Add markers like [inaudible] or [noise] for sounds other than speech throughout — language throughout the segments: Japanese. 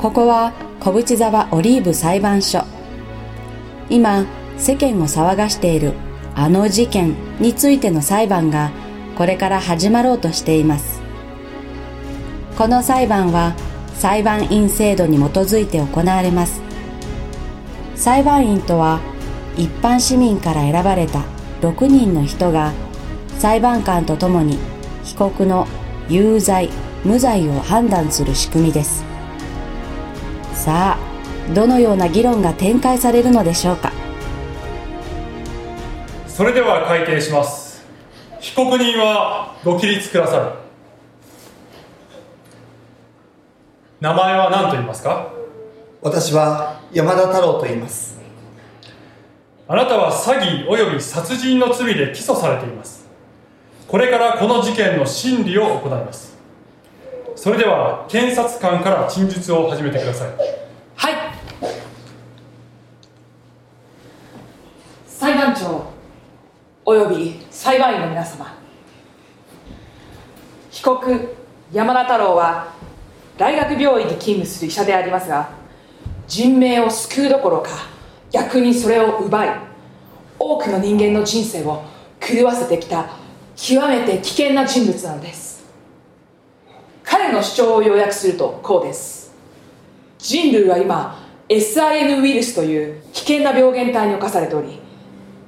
ここは小淵沢オリーブ裁判所。今世間を騒がしているあの事件についての裁判がこれから始まろうとしています。この裁判は裁判員制度に基づいて行われます。裁判員とは一般市民から選ばれた6人の人が裁判官とともに被告の有罪無罪を判断する仕組みです。さあどのような議論が展開されるのでしょうか？それでは開廷します。被告人はご起立ください名前は何と言いますか？私は山田太郎と言います。あなたは詐欺及び殺人の罪で起訴されています。これからこの事件の審理を行います。それでは検察官から陳述を始めてください裁判長および裁判員の皆様。被告山田太郎は大学病院に勤務する医者でありますが人命を救うどころか逆にそれを奪い多くの人間の人生を狂わせてきた極めて危険な人物なのです。彼の主張を要約するとこうです。人類は今 SIN ウイルスという危険な病原体に侵されており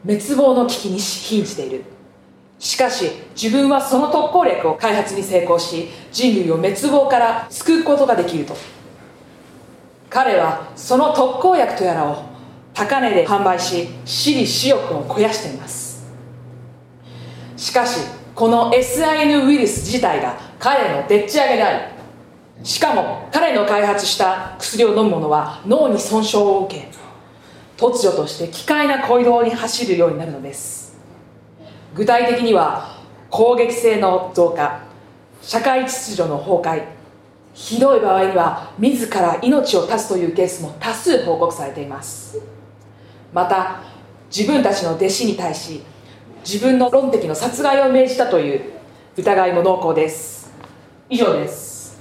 滅亡の危機に瀕じている。しかし自分はその特効薬を開発に成功し人類を滅亡から救うことができると。彼はその特効薬とやらを高値で販売し私利私欲を肥やしています。しかしこの SIN ウイルス自体が彼のでっち上げでありしかも彼の開発した薬を飲む者は脳に損傷を受け突如として機械な行動に走るようになるのです。具体的には攻撃性の増加社会秩序の崩壊ひどい場合には自ら命を絶つというケースも多数報告されています。また自分たちの弟子に対し自分の論敵の殺害を命じたという疑いも濃厚です。以上です。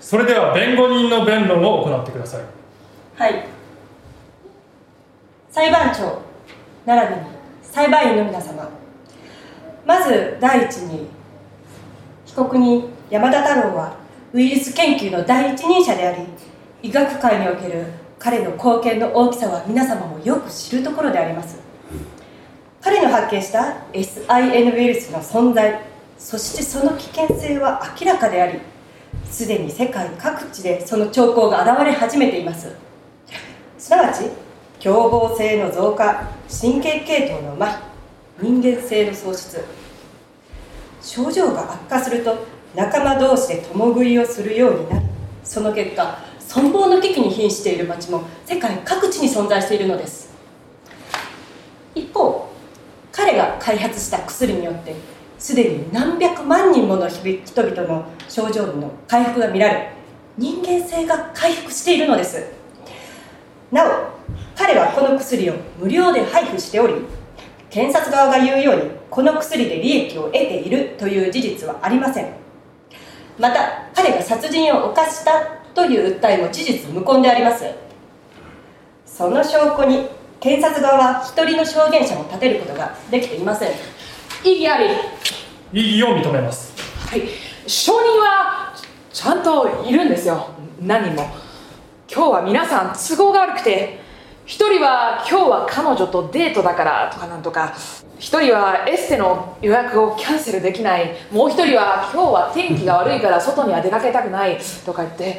それでは弁護人の弁論を行ってください。はい裁判長並びに裁判員の皆様。まず第一に被告人山田太郎はウイルス研究の第一人者であり医学界における彼の貢献の大きさは皆様もよく知るところであります。彼の発見した SIN ウイルスの存在そしてその危険性は明らかでありすでに世界各地でその兆候が現れ始めています。すなわち凶暴性の増加神経系統の麻痺人間性の喪失。症状が悪化すると仲間同士で共食いをするようになりその結果存亡の危機に瀕している町も世界各地に存在しているのです。一方彼が開発した薬によってすでに何百万人もの人々の症状の回復が見られ人間性が回復しているのです。なお彼はこの薬を無料で配布しており検察側が言うようにこの薬で利益を得ているという事実はありません。また彼が殺人を犯したという訴えも事実無根であります。その証拠に検察側は一人の証言者も立てることができていません。異議あり。異議を認めます。はい。証人はちゃんといるんですよ。何人も。今日は皆さん都合が悪くて一人は今日は彼女とデートだからとかなんとか。一人はエステの予約をキャンセルできない。もう一人は今日は天気が悪いから外には出かけたくないとか言って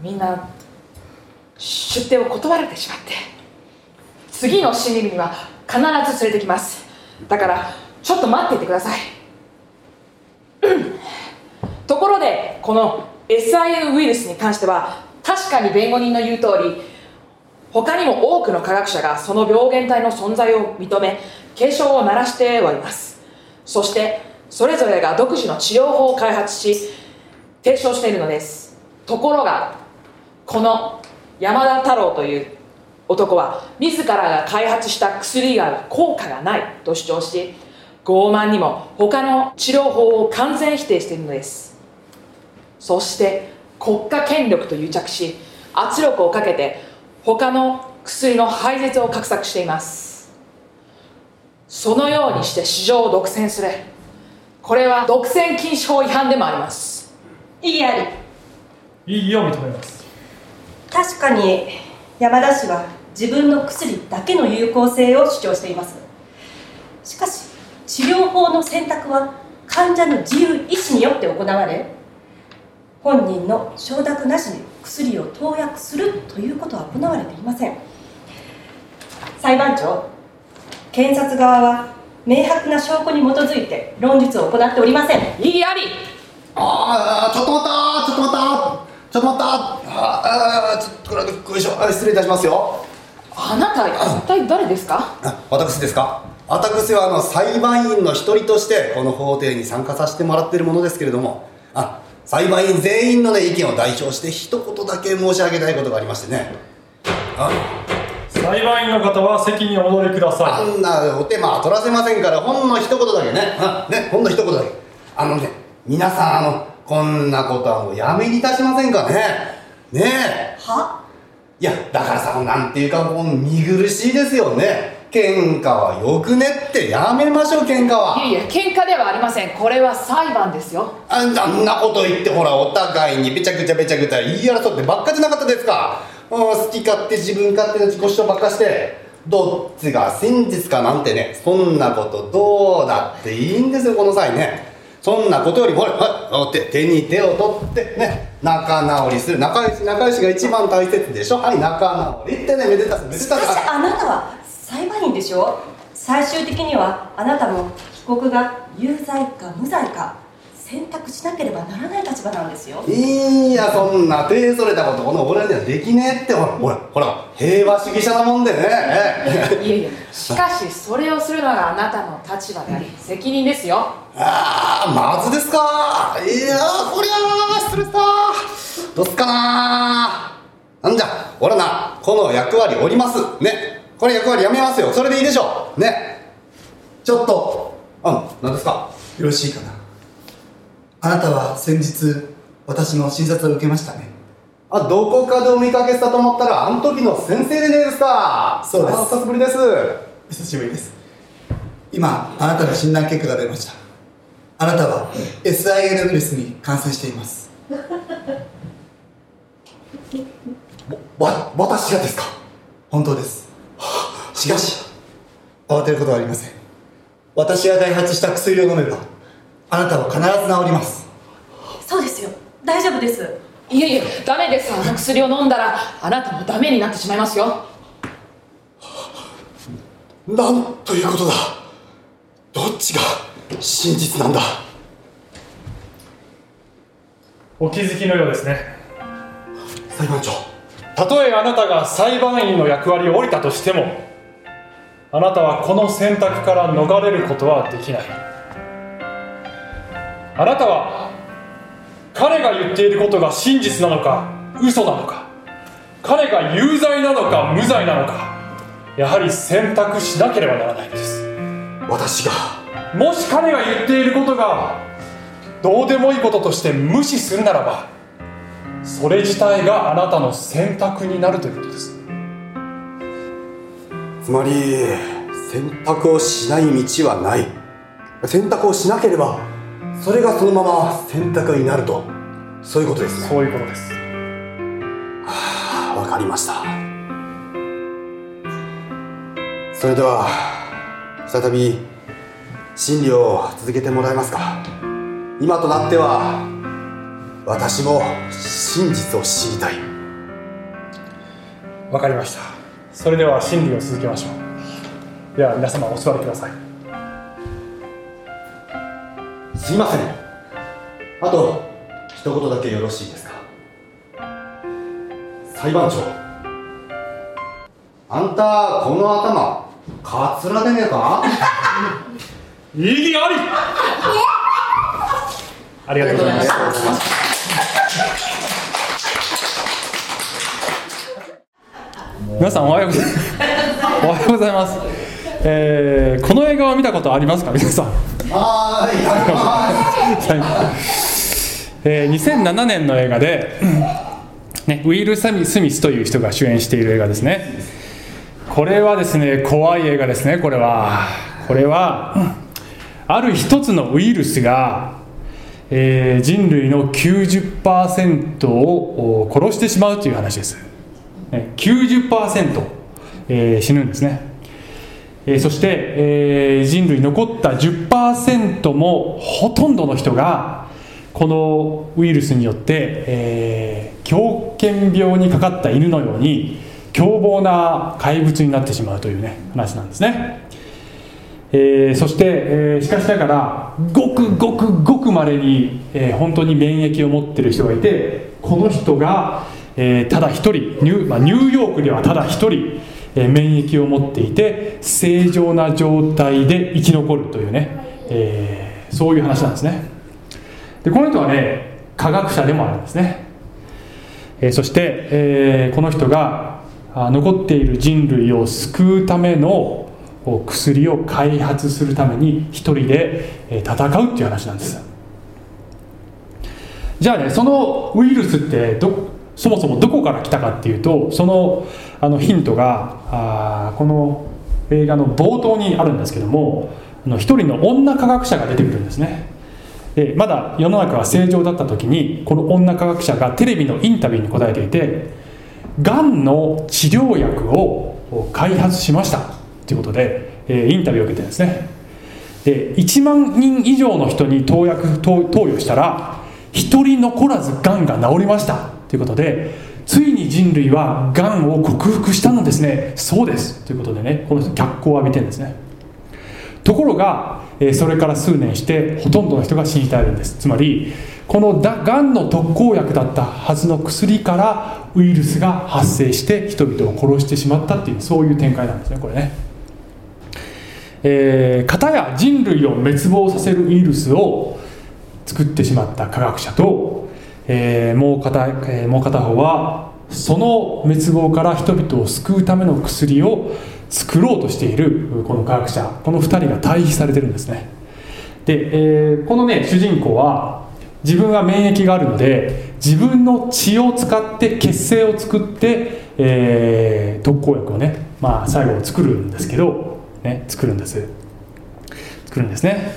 みんな出店を断られてしまって。次の審理には必ず連れてきます。だからちょっと待っていてください、ところでこの SIN ウイルスに関しては確かに弁護人の言う通り他にも多くの科学者がその病原体の存在を認め警鐘を鳴らしております。そしてそれぞれが独自の治療法を開発し提唱しているのです。ところがこの山田太郎という男は自らが開発した薬以外は効果がないと主張し傲慢にも他の治療法を完全否定しているのです。そして国家権力と癒着し圧力をかけて他の薬の廃絶を画策しています。そのようにして市場を独占するこれは独占禁止法違反でもあります。異議あり。異議を認めます。確かに山田氏は自分の薬だけの有効性を主張しています。しかし治療法の選択は患者の自由意志によって行われ本人の承諾なしに薬を投薬するということは行われていません。裁判長検察側は明白な証拠に基づいて論述を行っておりません。異議あり。ああちょっと待ったちょっと待った。ちょっと待った。ああちょっとこれよいしょあ失礼いたしますよ。あなた一体誰ですか？あ私ですか？私はあの裁判員の一人としてこの法廷に参加させてもらっているものですけれども。あ裁判員全員のね意見を代表して一言だけ申し上げたいことがありましてね。あ。裁判員の方は席にお戻りくだあさんなお手間は取らせませんからほんの一言だけね。あねほんの一言だけ。あのね皆さんあのこんなことはもうやめにいたしませんかね。ね。えは？いやだからさなんていうかもう見苦しいですよね喧嘩はよくねってやめましょう喧嘩はいやいや喧嘩ではありません。これは裁判ですよ。あんなこと言ってほらお互いにべちゃくちゃべちゃくちゃ言い争ってばっかじゃなかったですか。うん好き勝手自分勝手な自己主張ばっかしてどっちが真実かなんてねそんなことどうだっていいんですよこの際ね。そんなことよりもほらはい手手に手を取ってね仲直りする。仲良し仲良しが一番大切でしょ。はい仲直りってねめでたしめでたししかしあなたは裁判員でしょ？最終的にはあなたも被告が有罪か無罪か選択しなければならない立場なんですよ。いやそんな手それたことこの俺にはできねえって。ほらほらほら平和主義者なもんでね。ええいやいや。[laughs] しかしそれをするのがあなたの立場であり責任ですよ。ああまずですか。いやーこりゃあ失礼した。どうっすかななんじゃ俺なこの役割おります。ねこれ役割やめますよ。それでいいでしょ。うね。ちょっと。あ何ですか？よろしいかな。あなたは先日私の診察を受けましたね。あどこかでお見かけしたと思ったらあの時の先生でねえですか。そうです。あ久しぶりです。久しぶりです。今あなたの診断結果が出ました。あなたは SIN ウイルスに感染しています。わ私がですか？本当ですしかし慌てることはありません。私が開発した薬を飲めばあなたは必ず治ります。そうですよ。大丈夫です。いやいやダメです。あの薬を飲んだらあなたもダメになってしまいますよ。なんということだ。どっちが真実なんだ。お気づきのようですね。裁判長たとえあなたが裁判員の役割を降りたとしてもあなたはこの選択から逃れることはできない。あなたは彼が言っていることが真実なのか嘘なのか彼が有罪なのか無罪なのかやはり選択しなければならないのです。私がもし彼が言っていることがどうでもいいこととして無視するならばそれ自体があなたの選択になるということです。つまり選択をしない道はない。選択をしなければそれがそのまま選択になると。そういうことですね。そういうことです。わかりました。それでは再び審理を続けてもらえますか。今となっては私も真実を知りたい。わかりました。それでは審理を続けましょう。では皆様お座りください。すいません。あと一言だけよろしいですか？裁判長。あんたこの頭カツラでねえか？異議あり [laughs] ありがとうございます皆さんおはようございます。おはようございます、えーこの映画は見たことありますか？皆さん。はー [laughs] い。えー2007年の映画で、ね、ウィル・スミスという人が主演している映画ですね。これはですね怖い映画ですねこれは。これはうんある一つのウイルスが、えー人類の90%を殺してしまうという話です。ね90%、えー死ぬんですね。えーそして、えー人類残った10%もほとんどの人がこのウイルスによって、えー狂犬病にかかった犬のように凶暴な怪物になってしまうというね話なんですね、えーそして、えーしかしながらごくごくごくまれに、えー本当に免疫を持ってる人がいてこの人が、えーただ一人ニュ,、まあ、ニューヨークではただ一人、えー免疫を持っていて正常な状態で生き残るというね、えーそういう話なんですね。でこの人はね科学者でもあるんですね、えーそして、えーこの人があ残っている人類を救うためのお薬を開発するために一人で戦うっていう話なんです。じゃあねそのウイルスってどそもそもどこから来たかっていうとそのあのヒントがあこの映画の冒頭にあるんですけども一人の女科学者が出てくるんですね。でまだ世の中が正常だった時にこの女科学者がテレビのインタビューに答えていてがんの治療薬を開発しました。ということで、えーインタビューを受けてるんですね。で1万人以上の人に投薬投投与したら1人残らずがんが治りました。ということでついに人類はがんを克服したのですね。そうです。ということでねこの人脚光を浴びてるんですね。ところが、えーそれから数年してほとんどの人が死に絶えるんです。つまりこのがんの特効薬だったはずの薬からウイルスが発生して人々を殺してしまったっていうそういう展開なんですねこれね。えー、片や人類を滅亡させるウイルスを作ってしまった科学者と、えーもう片えーもう片方はその滅亡から人々を救うための薬を作ろうとしているこの科学者この2人が対比されてるんですね。で、えーこのね主人公は自分は免疫があるので自分の血を使って血清を作って、えー特効薬をね、まあ、最後作るんですけど、ね、作るんです。作るんですね。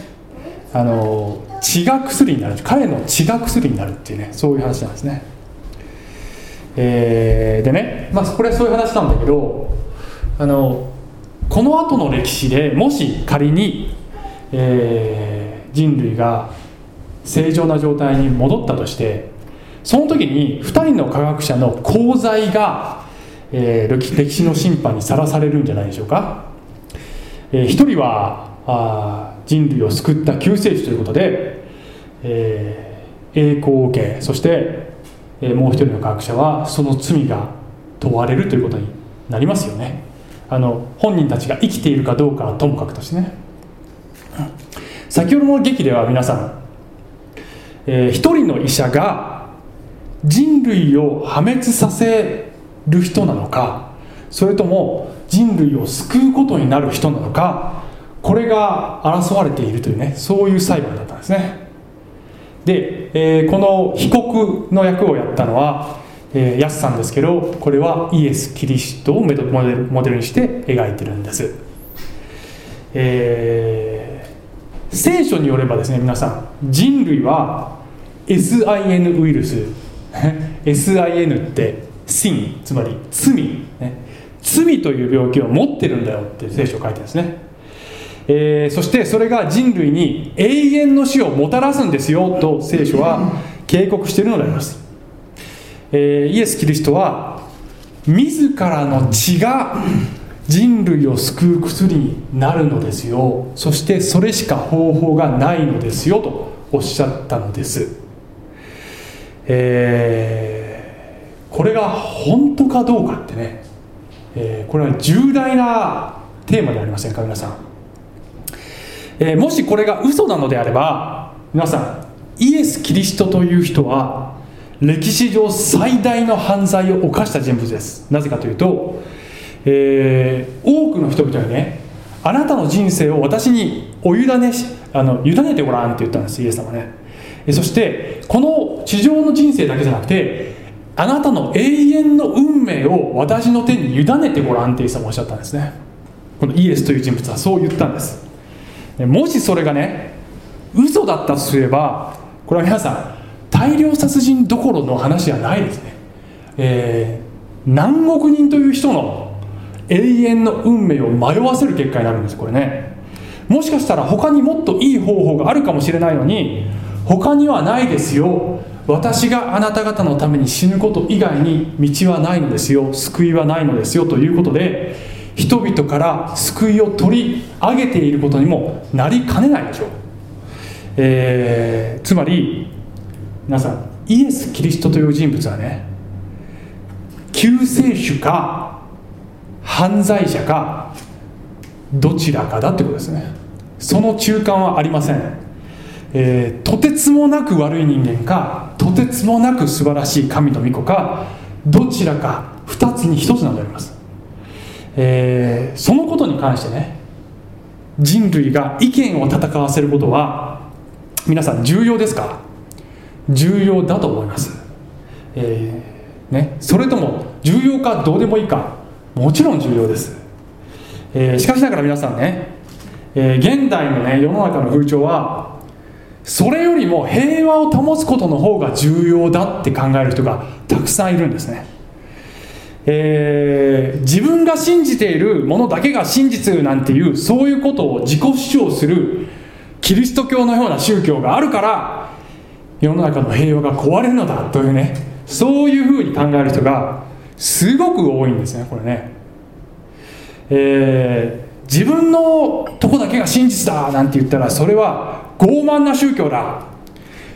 あの血が薬になる。彼の血が薬になるっていうねそういう話なんですね。えーでね、まあ、これはそういう話なんだけどあのこの後の歴史でもし仮に、えー人類が正常な状態に戻ったとしてその時に2人の科学者の功罪が、えー歴歴史の審判にさらされるんじゃないでしょうか、えー一人はあ人類を救った救世主ということで、えー栄光を受けそして、えーもう一人の科学者はその罪が問われるということになりますよね。あの本人たちが生きているかどうかはともかくとしてね。先ほどの劇では皆さん、えー一人の医者が人類を破滅させる人なのかそれとも人類を救うことになる人なのかこれが争われているというねそういう裁判だったんですね。で、えーこの被告の役をやったのは、えーヤスさんですけどこれはイエス・キリストをメドモデルモデルにして描いてるんです、えー聖書によればですね皆さん人類は SIN ウイルス [laughs] SIN って sin つまり罪、ね、罪という病気を持ってるんだよって聖書書いてですね、えーそしてそれが人類に永遠の死をもたらすんですよと聖書は警告しているのであります、えーイエス・キリストは自らの血が人類を救う薬になるのですよ。そしてそれしか方法がないのですよとおっしゃったのです、えーこれが本当かどうかってね、えーこれは重大なテーマでありませんか皆さん、えーもしこれが嘘なのであれば皆さんイエス・キリストという人は歴史上最大の犯罪を犯した人物です。なぜかというと、えー多くの人々にねあなたの人生を私にお委ねしあの委ねてごらんって言ったんですイエス様ね。そしてこの地上の人生だけじゃなくてあなたの永遠の運命を私の手に委ねてごらんってイエス様おっしゃったんですね。このイエスという人物はそう言ったんです。もしそれがね嘘だったとすればこれは皆さん大量殺人どころの話じゃないですね、えー、何億人という人の永遠の運命を迷わせる結果になるんですこれね。もしかしたら他にもっといい方法があるかもしれないのに他にはないですよ。私があなた方のために死ぬこと以外に道はないのですよ。救いはないのですよということで人々から救いを取り上げていることにもなりかねないでしょう、えー、つまり皆さんイエス・キリストという人物はね救世主か犯罪者かどちらかだってことですね。その中間はありません、えー、とてつもなく悪い人間かとてつもなく素晴らしい神の御子かどちらか2つに1つなんであります、えー、そのことに関してね人類が意見を戦わせることは皆さん重要ですか？重要だと思います、えー、ね、それとも重要かどうでもいいかもちろん重要です、えー、しかしながら皆さんねえ、現代のね世の中の風潮はそれよりも平和を保つことの方が重要だって考える人がたくさんいるんですね、えー、自分が信じているものだけが真実なんていうそういうことを自己主張するキリスト教のような宗教があるから世の中の平和が壊れるのだというねそういうふうに考える人がすごく多いんですねこれね。えー自分のとこだけが真実だなんて言ったらそれは傲慢な宗教だ。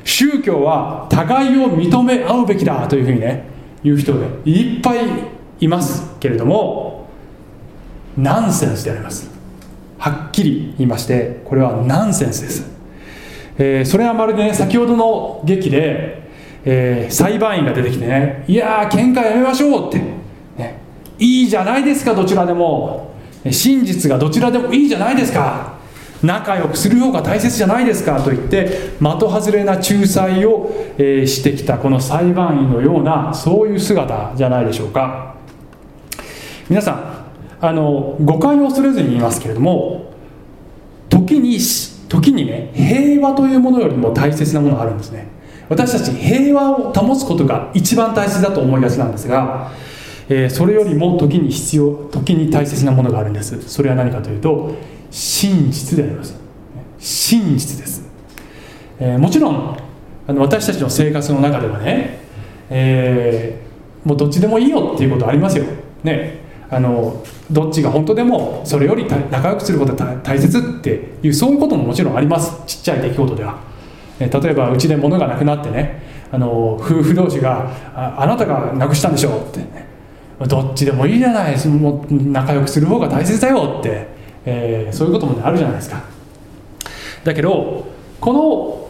宗教は互いを認め合うべきだというふうにね言う人がいっぱいいますけれどもナンセンスであります。はっきり言いましてこれはナンセンスです、えー、それはまるでね先ほどの劇で、えー、裁判員が出てきてねいやー喧嘩やめましょうって、ね、いいじゃないですかどちらでも。真実がどちらでもいいじゃないですか。仲良くする方が大切じゃないですかと言って的外れな仲裁を、えしてきたこの裁判員のようなそういう姿じゃないでしょうか。皆さんあの誤解を恐れずに言いますけれども時に時にね平和というものよりも大切なものがあるんですね。私たち平和を保つことが一番大切だと思いがちなんですがえー、それよりも時に必要時に大切なものがあるんです。それは何かというと真実であります。真実です、えー、もちろんあの私たちの生活の中ではね、えー、もうどっちでもいいよっていうことありますよ。ね。あのどっちが本当でもそれより仲良くすることが大切っていうそういうことももちろんあります。ちっちゃい出来事では、え例えばうちで物がなくなってねあの夫婦同士があ「あなたがなくしたんでしょ」ってね。どっちでもいいじゃない。もう仲良くする方が大切だよって、えー、そういうことも、ね、あるじゃないですか。だけどこの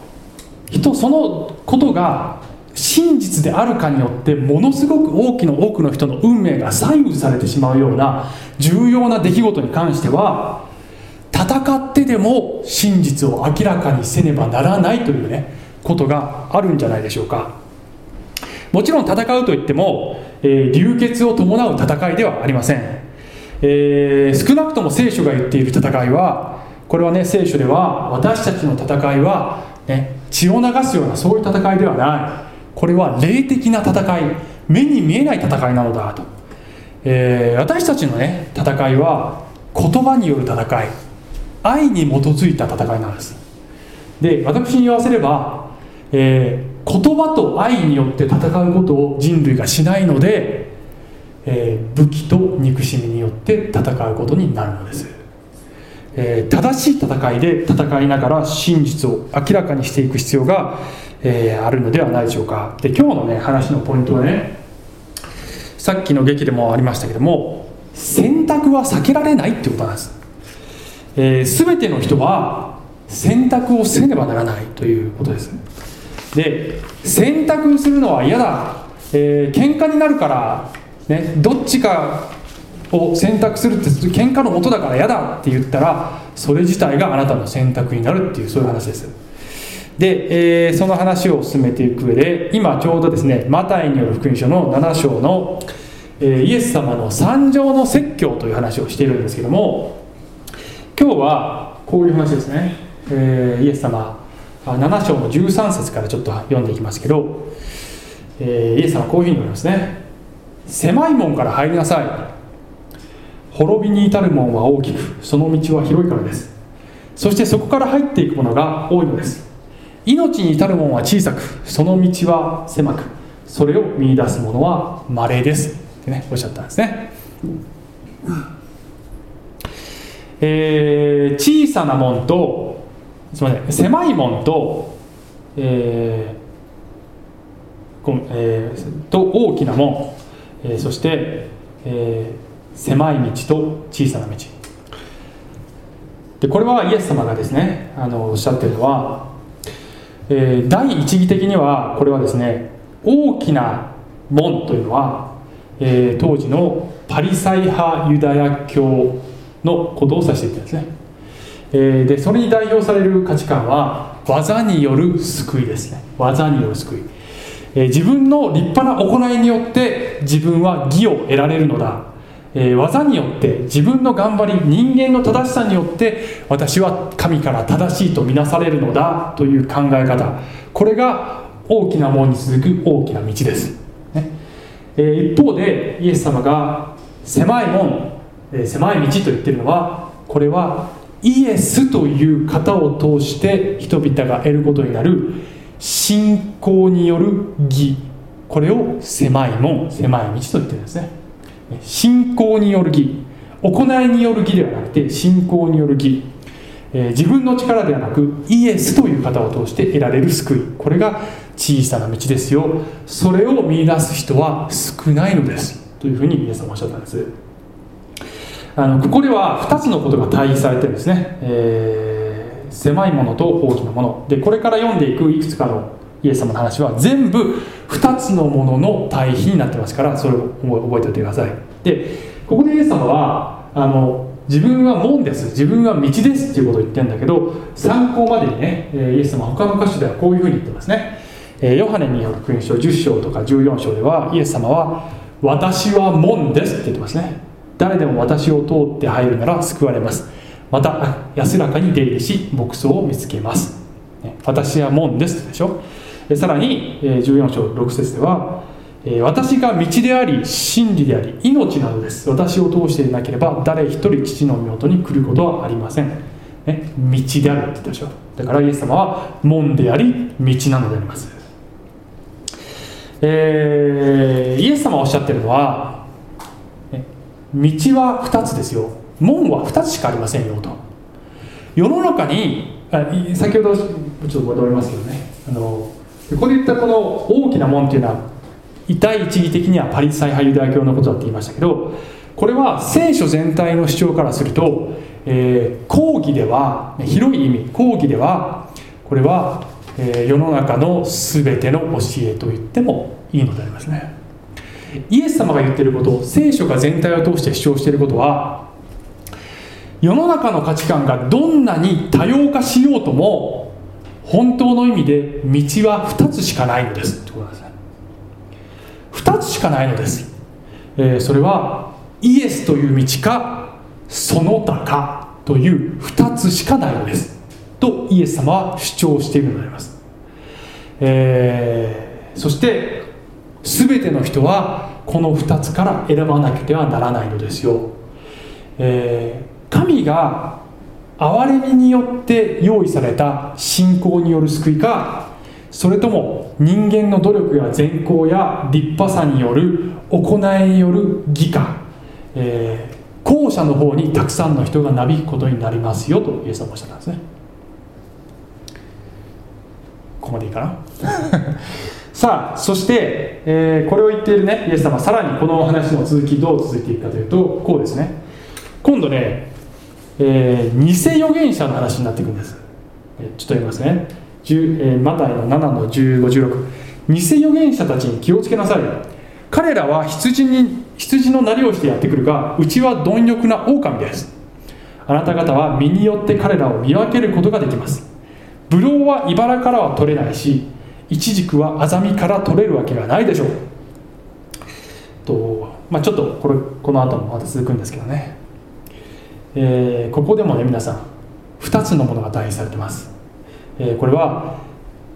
人そのことが真実であるかによってものすごく大きな多くの人の運命が左右されてしまうような重要な出来事に関しては戦ってでも真実を明らかにせねばならないというねことがあるんじゃないでしょうか。もちろん戦うといってもえー、流血を伴う戦いではありません、えー、少なくとも聖書が言っている戦いはこれはね聖書では私たちの戦いは、ね、血を流すようなそういう戦いではない。これは霊的な戦い目に見えない戦いなのだと、えー、私たちのね戦いは言葉による戦い愛に基づいた戦いなんです。で私に言わせれば、えー言葉と愛によって戦うことを人類がしないので、えー、武器と憎しみによって戦うことになるのです、えー、正しい戦いで戦いながら真実を明らかにしていく必要が、えー、あるのではないでしょうか。で今日のね話のポイントはねさっきの劇でもありましたけども選択は避けられないってことなんです、えー、全ての人は選択をせねばならないということです。で選択するのは嫌だ、えー、喧嘩になるから、ね、どっちかを選択するって喧嘩のもとだから嫌だって言ったらそれ自体があなたの選択になるっていうそういう話です。で、えーその話を進めていく上で今ちょうどですねマタイによる福音書の7章の、えーイエス様の三条の説教という話をしているんですけども今日はこういう話ですね、えーイエス様7章の13節からちょっと読んでいきますけど、えイエス様はこういうふうに言われますね。狭い門から入りなさい。滅びに至る門は大きくその道は広いからです。そしてそこから入っていくものが多いのです。命に至る門は小さくその道は狭くそれを見出す者は稀です。ってねおっしゃったんですね。えー小さな門とすみません狭い門と、えーごえーと大きな門、えーそして、えー狭い道と小さな道。でこれはイエス様がですねあのおっしゃってるのは、えー第一義的にはこれはですね大きな門というのは、えー当時のパリサイ派ユダヤ教のことを指しているんですね、えーでそれに代表される価値観は技による救いですね。技による救い、え自分の立派な行いによって自分は義を得られるのだ。え技によって自分の頑張り人間の正しさによって私は神から正しいとみなされるのだという考え方。これが大きな門に続く大きな道です、ね。え一方でイエス様が狭い門、え狭い道と言ってるのはこれはイエスという方を通して人々が得ることになる信仰による義。これを狭い門狭い道と言ってるんですね。信仰による義。行いによる義ではなくて信仰による義、えー自分の力ではなくイエスという方を通して得られる救い。これが小さな道ですよ。それを見出す人は少ないのです。というふうにイエス様はおっしゃったんです。あのここでは2つのことが対比されてるんですね、えー狭いものと大きなもの。でこれから読んでいくいくつかのイエス様の話は全部2つのものの対比になってますからそれを覚えておいてください。でここでイエス様はあの自分は門です。自分は道です。っていうことを言ってるんだけど参考までにねイエス様他の箇所ではこういうふうに言ってますね。ヨハネによる福音書10章とか14章ではイエス様は「私は門です」って言ってますね。誰でも私を通って入るなら救われます。また安らかに出入りし牧草を見つけます。私は門です。でしょ？さらに14章6節では私が道であり真理であり命なのです。私を通していなければ誰一人父の身元に来ることはありません、ね、道であるって言ったでしょ。だからイエス様は門であり道なのであります。えーイエス様がおっしゃってるのは、道は2つですよ。門は2つしかありませんよと。世の中に先ほどちょっと戻りますけどね。あのここで言ったこの大きな門っていうのは第一義的にはパリサイ派ユダヤ教のことだって言いましたけどこれは聖書全体の主張からすると、えー講義では広い意味講義ではこれは、えー世の中の全ての教えと言ってもいいのでありますね。イエス様が言ってること聖書が全体を通して主張していることは世の中の価値観がどんなに多様化しようとも本当の意味で道は2つしかないのです。ってことなんですね2つしかないのです、えーそれはイエスという道かその他かという2つしかないのです。とイエス様は主張しているのであります、えーそして全ての人はこの2つから選ばなくてはならないのですよ、えー神が憐れみによって用意された信仰による救いかそれとも人間の努力や善行や立派さによる行いによる義か、えー後者の方にたくさんの人がなびくことになりますよとイエス様はおっしゃったんですね。ここまでいいかな？[laughs] さあそして、えーこれを言っているねイエス様はさらにこの話の続きどう続いていくかというとこうですね。今度ね、えー偽預言者の話になっていくんです。えーちょっと読みますね。10えーマタイの7の1516偽預言者たちに気をつけなさい彼らは羊に羊のなりをしてやってくるがうちは貪欲な狼です。あなた方は身によって彼らを見分けることができます。ブドウは茨からは取れないしイチジクはアザミから取れるわけがないでしょう。と、まあ、ちょっとこれこの後もまた続くんですけどね、えーここでもね皆さん2つのものが対比されてます、えーこれは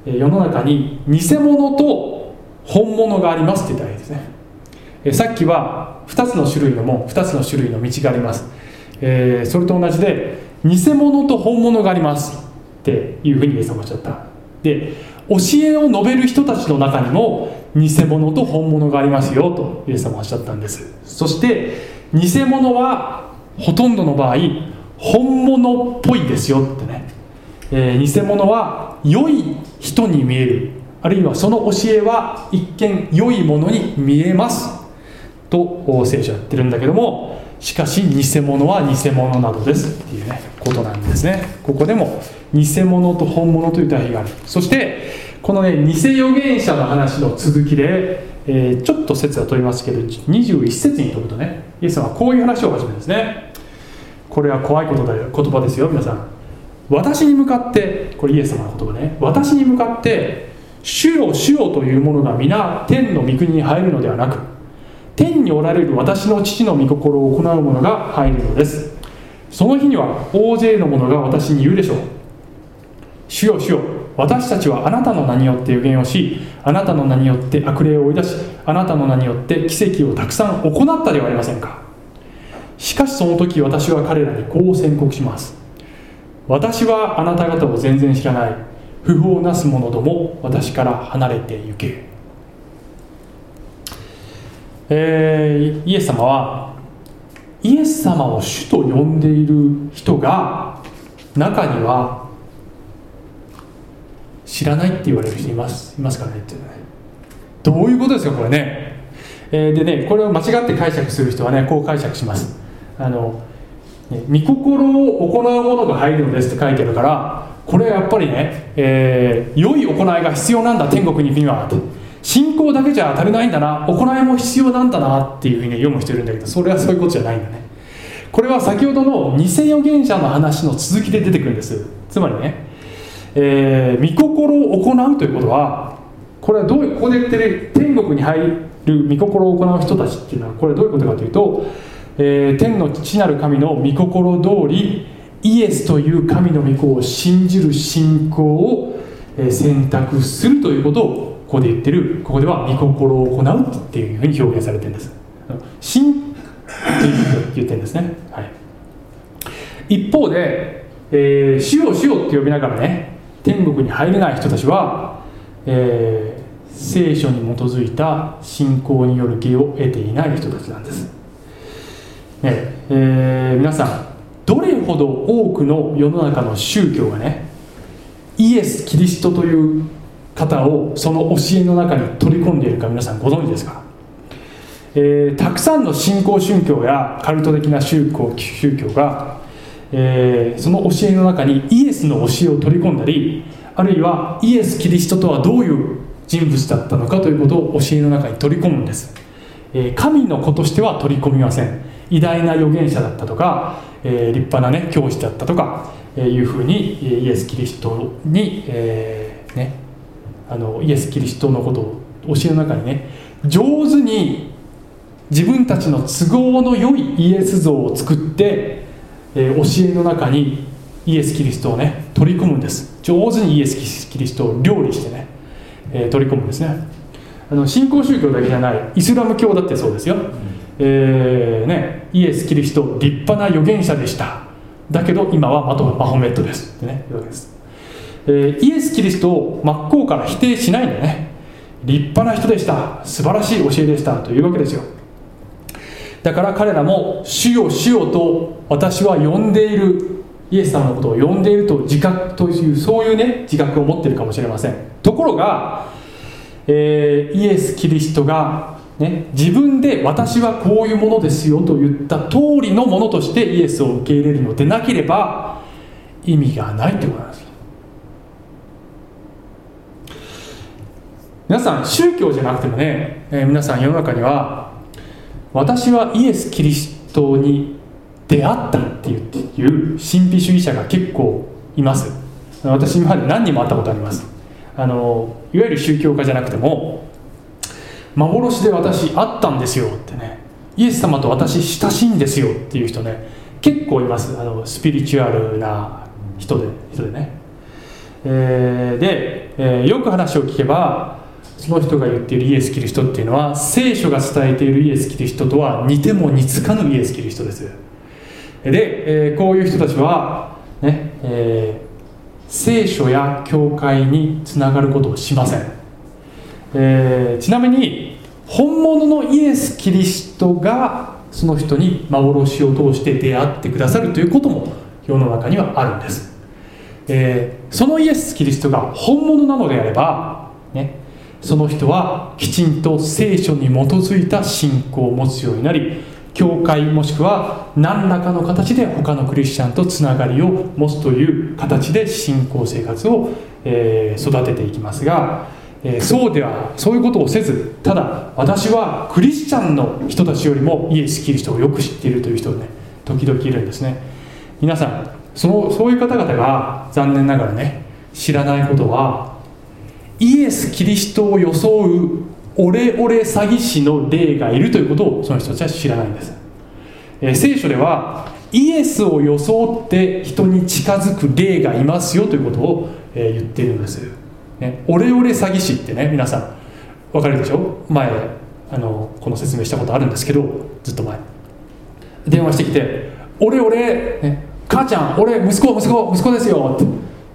えー世の中に偽物と本物がありますって言ったらいいですね、えーさっきは2つの種類の門2つの種類の道があります、えーそれと同じで偽物と本物がありますっていうふうにイエス様おっしゃった。で教えを述べる人たちの中にも偽物と本物がありますよとイエス様はおっしゃったんです。そして偽物はほとんどの場合本物っぽいですよってね。えー偽物は良い人に見える。あるいはその教えは一見良いものに見えます。と聖書は言ってるんだけどもしかし偽物は偽物などですっていうねことなんですね。ここでも偽物と本物という対比がある。そしてこのね偽預言者の話の続きで、えーちょっと説は問いますけど21節に飛ぶとねイエス様はこういう話を始めるんですね。これは怖いことだよ言葉ですよ皆さん。私に向かってこれイエス様の言葉ね。私に向かって主よ主よというものが皆天の御国に入るのではなく天におられる私の父の御心を行う者が入るのです。その日には大勢の者が私に言うでしょう。主よ主よ私たちはあなたの名によって予言をしあなたの名によって悪霊を追い出しあなたの名によって奇跡をたくさん行ったではありませんか。しかしその時私は彼らにこう宣告します。私はあなた方を全然知らない。不法なす者ども私から離れて行け、えーイエス様はイエス様を主と呼んでいる人が中には知らないって言われる人います。いますかねってね。どういうことですかこれね、えーでねこれを間違って解釈する人はねこう解釈します。あのね御心を行うものが入るのですって書いてるからこれはやっぱりね、えー良い行いが必要なんだ天国に行くにはって信仰だけじゃ足りないんだな行いも必要なんだなっていうふうに読む人いるんだけどそれはそういうことじゃないんだね。これは先ほどの偽預言者の話の続きで出てくるんです。つまりね、えー御心を行うということはこれはどういうここで言ってる天国に入る御心を行う人たちっていうのはこれはどういうことかというと、えー天の父なる神の御心通りイエスという神の御子を信じる信仰をえ選択するということをここで言ってるここでは御心を行うっていうふうに表現されてるんです信っていうふうに言ってるんですね、はい、一方で、えー、主よ主よって呼びながらね天国に入れない人たちは、えー聖書に基づいた信仰による義を得ていない人たちなんです、ね。えー皆さんどれほど多くの世の中の宗教がねイエス・キリストという方をその教えの中に取り込んでいるか皆さんご存知ですか、えーたくさんの新興宗教やカルト的な宗教宗教が、えーその教えの中にイエスの教えを取り込んだりあるいはイエス・キリストとはどういう人物だったのかということを教えの中に取り込むんです、えー神の子としては取り込みません。偉大な預言者だったとか、えー立派なね教師だったとか、えーいうふうにイエス・キリストに、えーねあのイエス・キリストのことを教えの中にね上手に自分たちの都合の良いイエス像を作って、えー教えの中にイエス・キリストをね取り込むんです。上手にイエス・キリストを料理してね、えー取り込むんですね。あの新興宗教だけじゃないイスラム教だってそうですよ、えーね、イエス・キリスト立派な預言者でした。だけど今はマトマホメットです。ってね言うわけです、えーイエス・キリストを真っ向から否定しないんだね立派な人でした。素晴らしい教えでした。というわけですよ。だから彼らも「主よ主よ」と私は呼んでいるイエス様のことを呼んでいると自覚というそういうね自覚を持っているかもしれません。ところが、えーイエス・キリストが、ね、自分で私はこういうものですよと言った通りのものとしてイエスを受け入れるのでなければ意味がないということなんです皆さん宗教じゃなくてもね、えー皆さん世の中には私はイエス・キリストに出会ったっていういう神秘主義者が結構います。私今まで何人も会ったことあります。あのいわゆる宗教家じゃなくても幻で私会ったんですよってね。イエス様と私親しいんですよっていう人ね。結構います。あのスピリチュアルな人で人でね、えーで、えーよく話を聞けばその人が言っているイエス・キリストっていうのは聖書が伝えているイエス・キリストとは似ても似つかぬイエス・キリストです。で、えーこういう人たちはね、え聖書や教会につながることをしません、えちなみに本物のイエス・キリストがその人に幻を通して出会ってくださるということも世の中にはあるんです、えーそのイエス・キリストが本物なのであれば、ね、その人はきちんと聖書に基づいた信仰を持つようになり教会もしくは何らかの形で他のクリスチャンとつながりを持つという形で信仰生活を、えー育てていきますが、えーそうではそういうことをせずただ私はクリスチャンの人たちよりもイエス・キリストをよく知っているという人ね時々いるんですね。皆さんそのそういう方々が残念ながらね知らないことはイエス・キリストを装うオレオレ詐欺師の霊がいるということをその人たちは知らないんです、えー聖書ではイエスを装って人に近づく霊がいますよということを、えー言っているんです、ね、オレオレ詐欺師ってね皆さんわかるでしょ？前あのこの説明したことあるんですけどずっと前。電話してきて「俺俺、ね、母ちゃん俺息子息子息子ですよ」って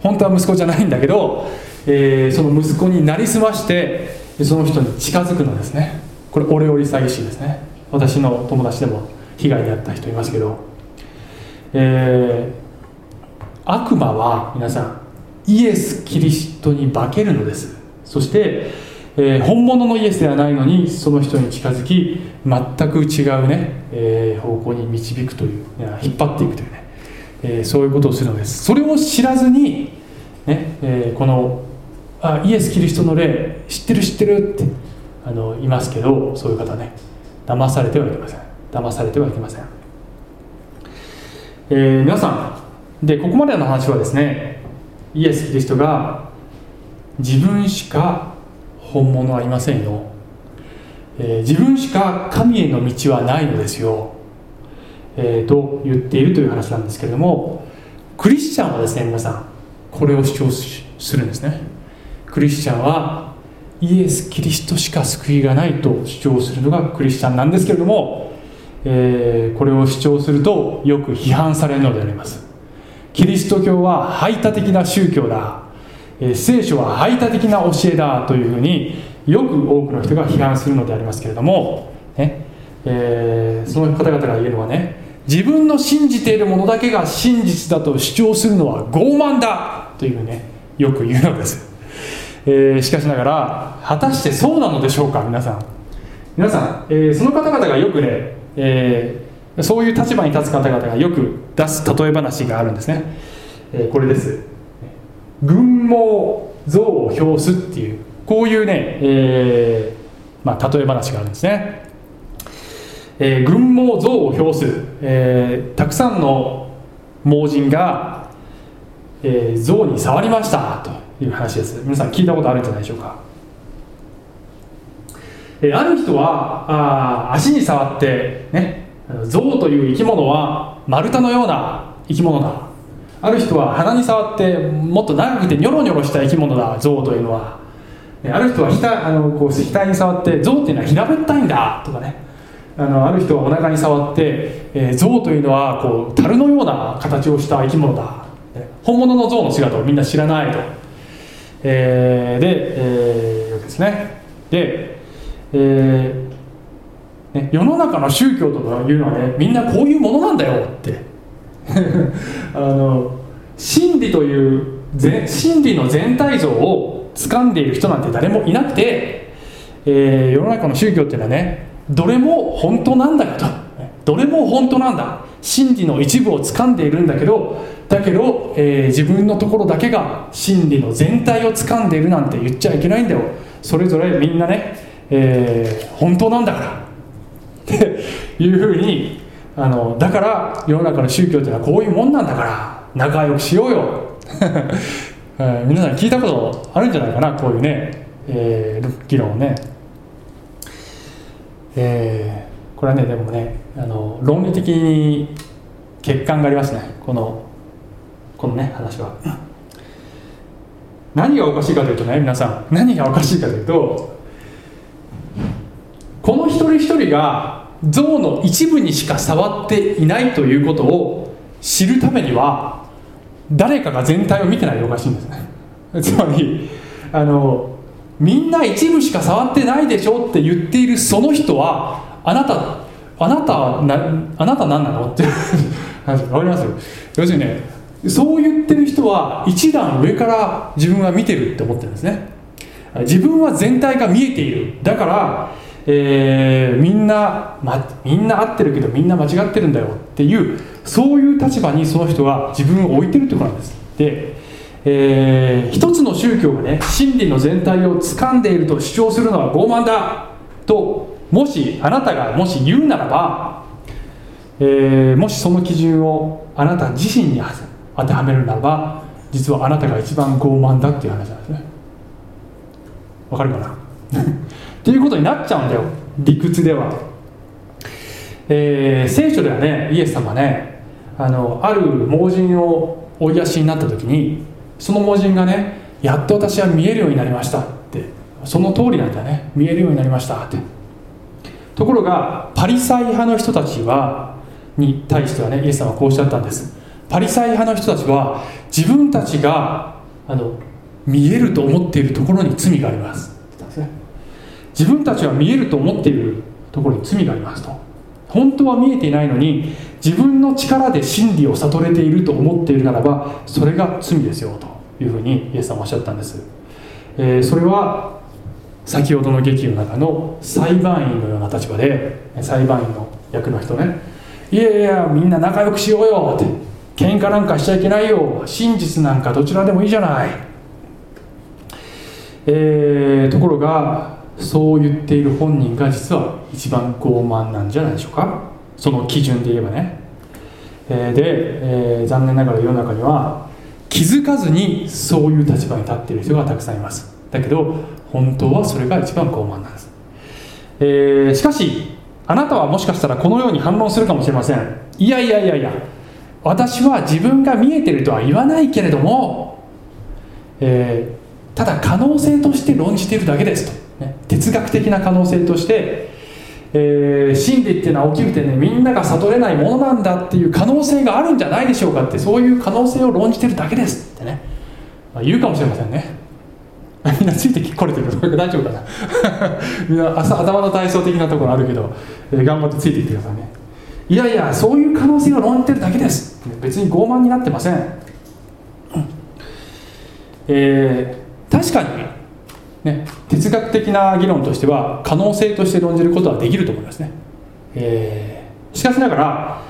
本当は息子じゃないんだけど、えーその息子になりすましてその人に近づくのですね。これオレオレ詐欺師ですね。私の友達でも被害に遭った人いますけど、えー悪魔は皆さんイエス・キリストに化けるのです。そして、えー本物のイエスではないのにその人に近づき全く違うね、えー方向に導くといういや引っ張っていくというね、えーそういうことをするのです。それを知らずに、ねえこのあイエス・キリストの霊知ってる知ってるってあのいますけどそういう方ね騙されてはいけません。騙されてはいけません、え皆さんでここまでの話はですねイエス・キリストが自分しか本物はいませんよ、えー自分しか神への道はないのですよ、えーと言っているという話なんですけれどもクリスチャンはですね皆さんこれを主張するんですね。クリスチャンはイエス・キリストしか救いがないと主張するのがクリスチャンなんですけれども、えーこれを主張するとよく批判されるのであります。キリスト教は排他的な宗教だ、え聖書は排他的な教えだというふうによく多くの人が批判するのでありますけれども、ねえーその方々が言うのはね自分の信じているものだけが真実だと主張するのは傲慢だというねよく言うのです、えーしかしながら果たしてそうなのでしょうか皆さん。皆さん、えーその方々がよくね、えそういう立場に立つ方々がよく出す例え話があるんですね、えーこれです。群毛像を表すっていうこういうね、えーまあ、例え話があるんですね、えー群毛像を表す、えーたくさんの盲人が、えー像に触りましたという話です。皆さん聞いたことあるんじゃないでしょうか。えある人はあ足に触ってね象という生き物は丸太のような生き物だ。ある人は鼻に触ってもっと長くてニョロニョロした生き物だ。象というのは。ある人は額あのこう額に触って象っていうのは平べったいんだ。とかね。あのある人はお腹に触って、えー象というのはこう樽のような形をした生き物だ。本物の象の姿をみんな知らないと、えーで、えーですね。で、えーね、世の中の宗教とかいうのはねみんなこういうものなんだよって。[laughs] あの真理という真理の全体像を掴んでいる人なんて誰もいなくて、えー世の中の宗教っていうのはねどれも本当なんだよとどれも本当なんだ。真理の一部を掴んでいるんだけどだけど、えー自分のところだけが真理の全体を掴んでいるなんて言っちゃいけないんだよ。それぞれみんなね、えー本当なんだから。っていうふうにあのだから世の中の宗教っていうのはこういうもんなんだから仲良くしようよ。っ [laughs] えー皆さん聞いたことあるんじゃないかなこういうね、えー議論をね、えーこれはねでもねあの論理的に欠陥がありますね。このこのね話は。[coughs] 何がおかしいかというとね皆さん何がおかしいかというとこの一人一人が像の一部にしか触っていないということを知るためには誰かが全体を見てないとおかしいんですね。[laughs] つまりあのみんな一部しか触ってないでしょって言っているその人はあなたあなたはなあなた何なの？[laughs] って話わかります要するにねそう言ってる人は一段上から自分は見てるって思ってるんですね。自分は全体が見えている。だから、えーみんな、ま、みんな合ってるけどみんな間違ってるんだよっていうそういう立場にその人は自分を置いてるってことなんです。で、えー一つの宗教がね真理の全体を掴んでいると主張するのは傲慢だともしあなたがもし言うならば、えーもしその基準をあなた自身に当てはめるならば実はあなたが一番傲慢だっていう話なんですね。わかるかな？っていうことになっちゃうんだよ。理屈では、えー聖書ではねイエス様ねあのある盲人を追い出しになった時にその盲人がねやっと私は見えるようになりましたってその通りなんだね。見えるようになりましたって。ところがパリサイ派の人たちはに対してはねイエス様はこうおっしゃったんです。パリサイ派の人たちは自分たちがあの見えると思っているところに罪がありますって言ったんですね自分たちは見えると思っているところに罪がありますと。本当は見えていないのに自分の力で真理を悟れていると思っているならばそれが罪ですよと。いうふうにイエス様おっしゃったんです、えーそれは先ほどの劇の中の裁判員のような立場で裁判員の役の人ね。いやいやみんな仲良くしようよって。喧嘩なんかしちゃいけないよ。真実なんかどちらでもいいじゃない。えーところがそう言っている本人が実は一番傲慢なんじゃないでしょうか。その基準で言えばね、えーで、えー残念ながら世の中には気づかずにそういう立場に立っている人がたくさんいます。だけど本当はそれが一番傲慢なんです、えーしかしあなたはもしかしたらこのように反論するかもしれません。いやいやいやいや私は自分が見えてるとは言わないけれども、えーただ可能性として論じているだけですと、哲学的な可能性として、えー真理っていうのは起きるってねみんなが悟れないものなんだっていう可能性があるんじゃないでしょうかってそういう可能性を論じてるだけですってね、まあ言うかもしれませんね。[laughs] みんなついてこれてる [laughs] 大丈夫かな？[laughs] みんな朝頭の体操的なところあるけど、えー頑張ってついていってくださいね。いやいやそういう可能性を論じてるだけです別に傲慢になってません、えー確かにね、哲学的な議論としては可能性として論じることはできると思いますね、えー。しかしながら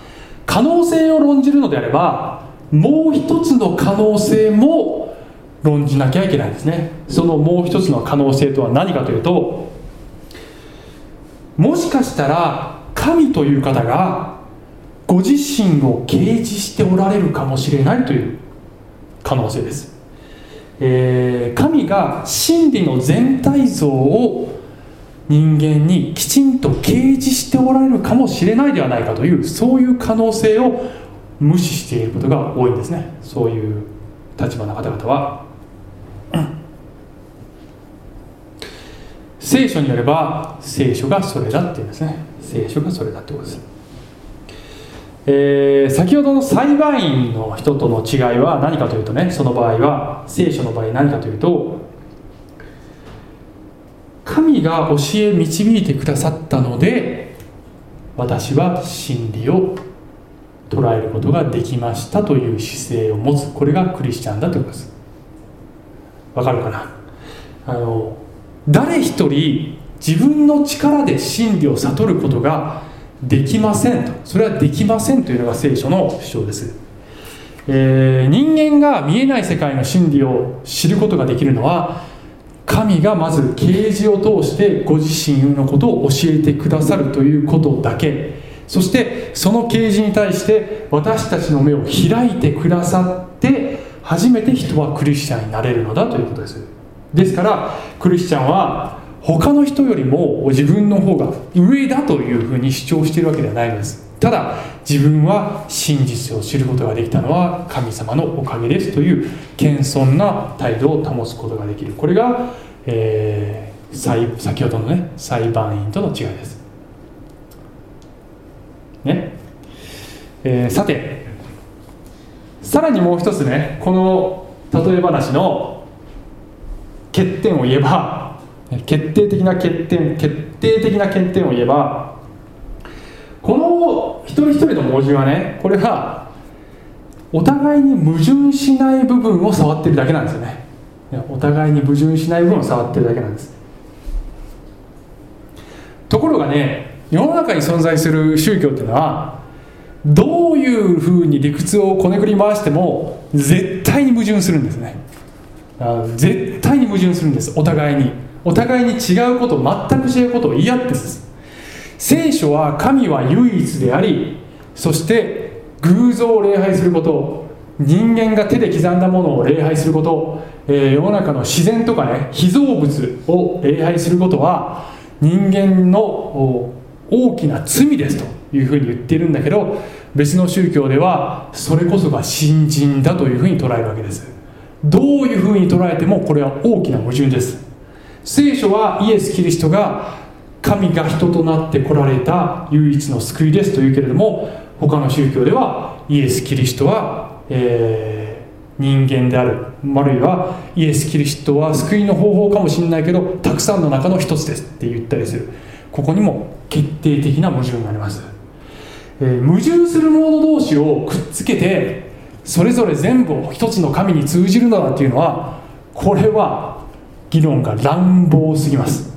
可能性を論じるのであればもう一つの可能性も論じなきゃいけないんですね。そのもう一つの可能性とは何かというともしかしたら神という方がご自身を掲示しておられるかもしれないという可能性ですえー神が真理の全体像を人間にきちんと掲示しておられるかもしれないではないかというそういう可能性を無視していることが多いんですね。そういう立場の方々は聖書によれば聖書がそれだっていうんですね。聖書がそれだってことです。えー先ほどの裁判員の人との違いは何かというとねその場合は聖書の場合何かというと神が教え導いてくださったので私は真理を捉えることができましたという姿勢を持つ。これがクリスチャンだということです。わかるかな？あの誰一人自分の力で真理を悟ることができませんと。それはできませんというのが聖書の主張です、えー人間が見えない世界の真理を知ることができるのは神がまず啓示を通してご自身のことを教えてくださるということだけ。そしてその啓示に対して私たちの目を開いてくださって初めて人はクリスチャンになれるのだということです。ですからクリスチャンは他の人よりも自分の方が上だというふうに主張しているわけではないのです。ただ自分は真実を知ることができたのは神様のおかげですという謙遜な態度を保つことができる。これが、えー、先ほどのね裁判員との違いです。ね。えー、さてさらにもう一つねこの例え話の欠点を言えば決定的な欠点決定的な欠点を言えばこの一人一人の文字はねこれがお互いに矛盾しない部分を触ってるだけなんですよね。お互いに矛盾しない部分を触ってるだけなんです。ところがね世の中に存在する宗教っていうのはどういうふうに理屈をこねくり回しても絶対に矛盾するんですね。絶対に矛盾するんですお互いに。お互いに違うこと全く違うことを言い合ってす聖書は神は唯一でありそして偶像を礼拝すること人間が手で刻んだものを礼拝すること、えー、世の中の自然とかね被造物を礼拝することは人間の大きな罪ですというふうに言ってるんだけど別の宗教ではそれこそが信心だというふうに捉えるわけです。どういうふうに捉えてもこれは大きな矛盾です。聖書はイエス・キリストが神が人となってこられた唯一の救いですというけれども他の宗教ではイエス・キリストは、えー、人間である。あるいはイエス・キリストは救いの方法かもしれないけどたくさんの中の一つですって言ったりする。ここにも決定的な矛盾があります。えー、矛盾するもの同士をくっつけてそれぞれ全部を一つの神に通じるのだっていうのはこれは議論が乱暴すぎます、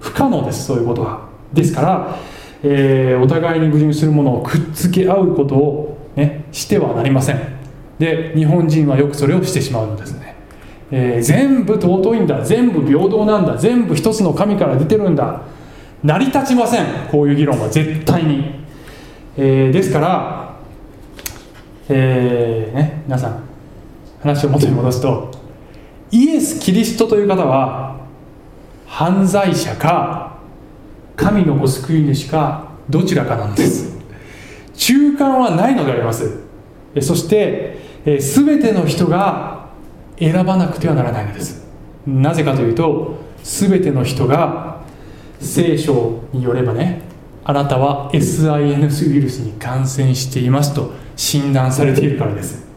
不可能ですそういうことは。ですから、えー、お互いに矛盾するものをくっつけ合うことを、ね、してはなりません。で日本人はよくそれをしてしまうのですね、えー、全部尊いんだ全部平等なんだ全部一つの神から出てるんだ。成り立ちませんこういう議論は。絶対に。えー、ですから、えーね、皆さん話を元に戻すとイエス・キリストという方は犯罪者か神のご救い主かどちらかなんです。中間はないのであります。そして全ての人が選ばなくてはならないのです。なぜかというと全ての人が聖書によればねあなたは SINS ウイルスに感染していますと診断されているからです。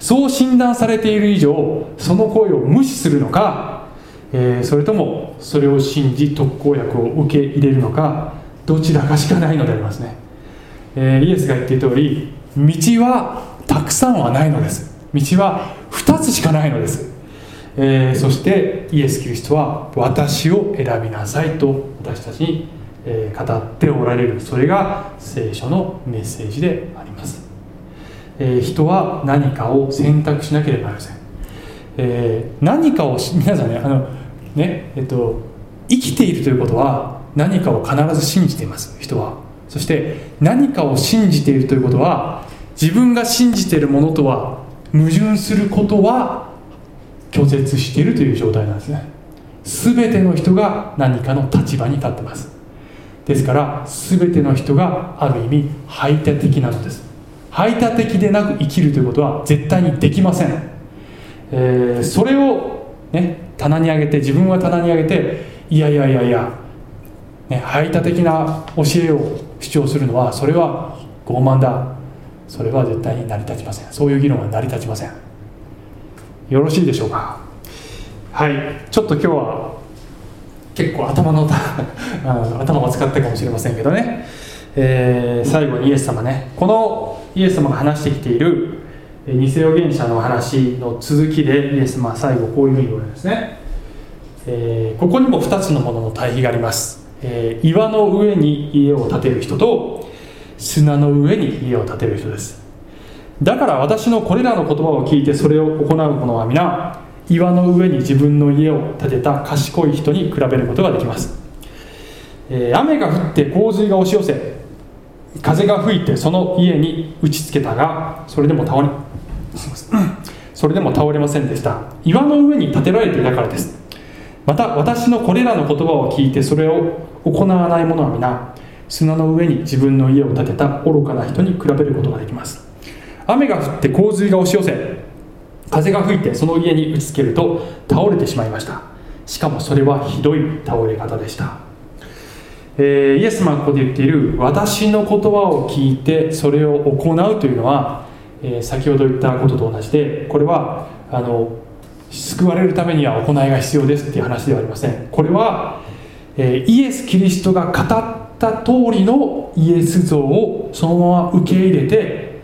そう診断されている以上その声を無視するのか、えー、それともそれを信じ特効薬を受け入れるのかどちらかしかないのでありますね、えー、イエスが言っている通り道はたくさんはないのです。道は2つしかないのです、えー、そしてイエス・キリストは私を選びなさいと私たちに語っておられる。それが聖書のメッセージであります、えー、人は何かを選択しなければなりません、えー、何かを [laughs] 皆さんねあのねえっと生きているということは何かを必ず信じています。人は。そして何かを信じているということは自分が信じているものとは矛盾することは拒絶しているという状態なんですね。全ての人が何かの立場に立ってます。ですから全ての人がある意味排他的なのです。排他的でなく生きるということは絶対にできません、えー、それを、ね、棚に上げて自分は棚に上げていやいやいやいや、ね、排他的な教えを主張するのはそれは傲慢だ。それは絶対に成り立ちません。そういう議論は成り立ちません。よろしいでしょうか？はい。ちょっと今日は結構頭の [laughs] 頭を使ったかもしれませんけどね、えー、最後にイエス様ね。このイエス様が話してきている偽予言者の話の続きでイエス様は最後こういうふうに言われるんですね、えー、ここにも2つのものの対比があります、えー、岩の上に家を建てる人と砂の上に家を建てる人です。だから私のこれらの言葉を聞いてそれを行う者は皆岩の上に自分の家を建てた賢い人に比べることができます、えー、雨が降って洪水が押し寄せ風が吹いてその家に打ちつけたがそれでも倒れそれでも倒れませんでした。岩の上に建てられていたからです。また私のこれらの言葉を聞いてそれを行わない者は皆砂の上に自分の家を建てた愚かな人に比べることができます。雨が降って洪水が押し寄せ風が吹いてその家に打ちつけると倒れてしまいました。しかもそれはひどい倒れ方でした、えーイエス様がここで言っている私の言葉を聞いてそれを行うというのは、えー先ほど言ったことと同じでこれはあの救われるためには行いが必要ですっていう話ではありません。これは、えーイエス・キリストが語った通りのイエス像をそのまま受け入れて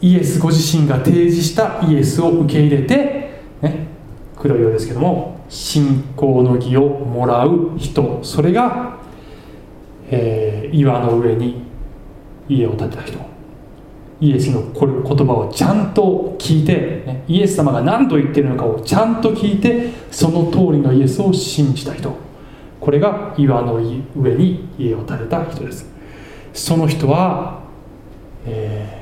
イエスご自身が提示したイエスを受け入れて、ね、黒いようですけども信仰の義をもらう人それが、えー岩の上に家を建てた人。イエスのこれ言葉をちゃんと聞いて、ねイエス様が何と言ってるのかをちゃんと聞いてその通りのイエスを信じた人。これが岩の上に家を建てた人です。その人は、えー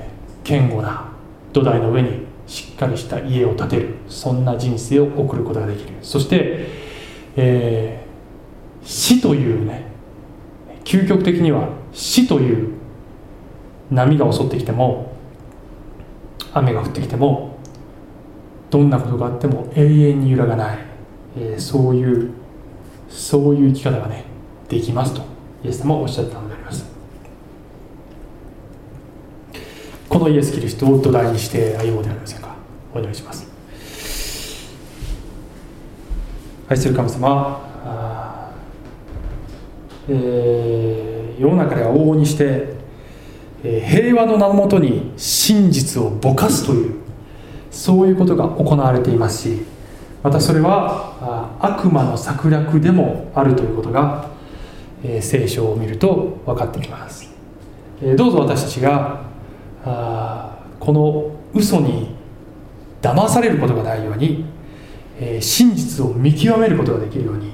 堅固な土台の上にしっかりした家を建てる。そんな人生を送ることができる。そして、えー死というね究極的には死という波が襲ってきても雨が降ってきてもどんなことがあっても永遠に揺らがない、えーそういうそういう生き方がねできますとイエス様はおっしゃったのであります。このイエス・キリストを土台にして歩もうではありませんか？お願いします。愛する神様あえー世の中では往々にして、えー平和の名のもとに真実をぼかすというそういうことが行われていますしまたそれはあ悪魔の策略でもあるということが、えー聖書を見ると分かってきます、えーどうぞ私たちがあこの嘘に騙されることがないように、えー真実を見極めることができるように、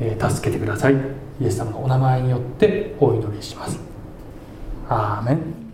え助けてください。イエス様のお名前によってお祈りします。アーメン。